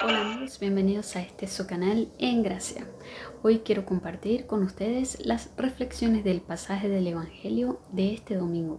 Hola amigos, bienvenidos a este su canal En Gracia. Hoy quiero compartir con ustedes las reflexiones del pasaje del Evangelio de este domingo.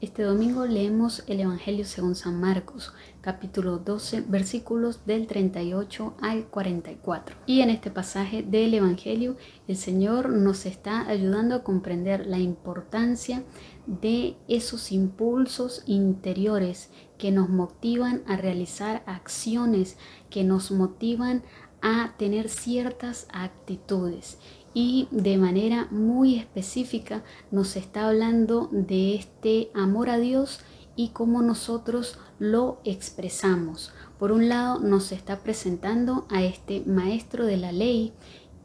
Este domingo leemos el Evangelio según San Marcos, capítulo 12, versículos del 38 al 44. Y en este pasaje del Evangelio el Señor nos está ayudando a comprender la importancia de esos impulsos interiores que nos motivan a realizar acciones, que nos motivan a tener ciertas actitudes y de manera muy específica nos está hablando de este amor a Dios y cómo nosotros lo expresamos. Por un lado nos está presentando a este maestro de la ley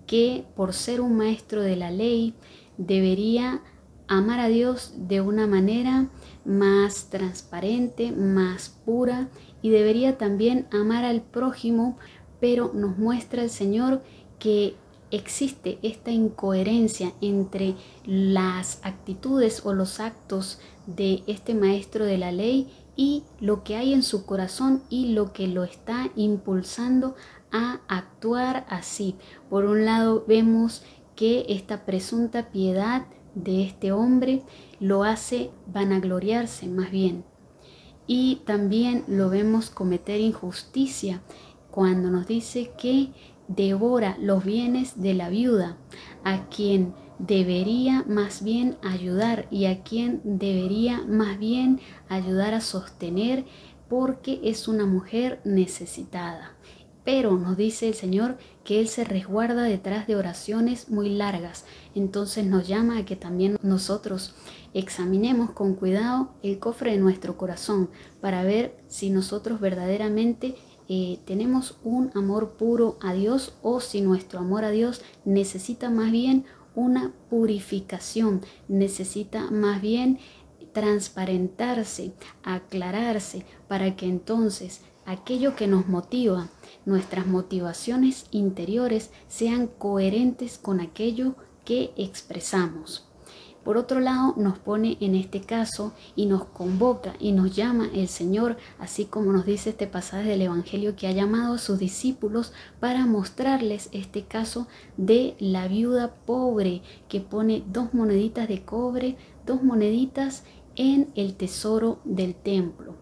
que por ser un maestro de la ley debería amar a Dios de una manera más transparente, más pura y debería también amar al prójimo, pero nos muestra el Señor que existe esta incoherencia entre las actitudes o los actos de este maestro de la ley y lo que hay en su corazón y lo que lo está impulsando a actuar así. Por un lado vemos que esta presunta piedad de este hombre lo hace vanagloriarse más bien. Y también lo vemos cometer injusticia cuando nos dice que devora los bienes de la viuda, a quien debería más bien ayudar y a quien debería más bien ayudar a sostener porque es una mujer necesitada. Pero nos dice el Señor que Él se resguarda detrás de oraciones muy largas. Entonces nos llama a que también nosotros examinemos con cuidado el cofre de nuestro corazón para ver si nosotros verdaderamente eh, tenemos un amor puro a Dios o si nuestro amor a Dios necesita más bien una purificación, necesita más bien transparentarse, aclararse, para que entonces aquello que nos motiva, nuestras motivaciones interiores sean coherentes con aquello que expresamos. Por otro lado, nos pone en este caso y nos convoca y nos llama el Señor, así como nos dice este pasaje del Evangelio que ha llamado a sus discípulos para mostrarles este caso de la viuda pobre que pone dos moneditas de cobre, dos moneditas en el tesoro del templo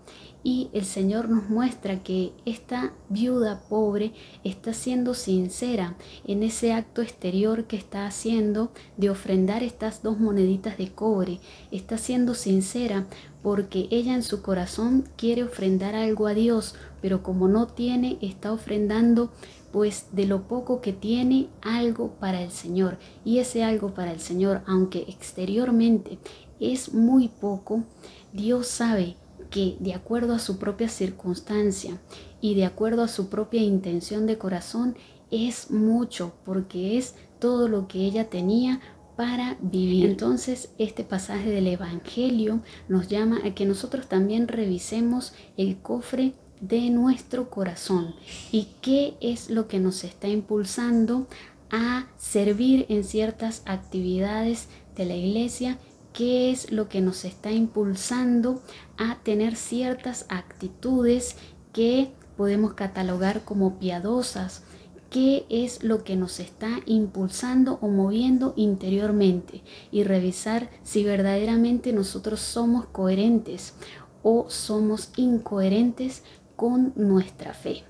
y el Señor nos muestra que esta viuda pobre está siendo sincera en ese acto exterior que está haciendo de ofrendar estas dos moneditas de cobre. Está siendo sincera porque ella en su corazón quiere ofrendar algo a Dios, pero como no tiene, está ofrendando pues de lo poco que tiene algo para el Señor. Y ese algo para el Señor, aunque exteriormente es muy poco, Dios sabe que de acuerdo a su propia circunstancia y de acuerdo a su propia intención de corazón es mucho porque es todo lo que ella tenía para vivir. Entonces este pasaje del Evangelio nos llama a que nosotros también revisemos el cofre de nuestro corazón y qué es lo que nos está impulsando a servir en ciertas actividades de la iglesia qué es lo que nos está impulsando a tener ciertas actitudes que podemos catalogar como piadosas, qué es lo que nos está impulsando o moviendo interiormente y revisar si verdaderamente nosotros somos coherentes o somos incoherentes con nuestra fe.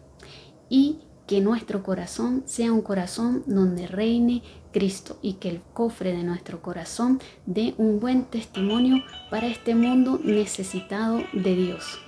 Y que nuestro corazón sea un corazón donde reine Cristo y que el cofre de nuestro corazón dé un buen testimonio para este mundo necesitado de Dios.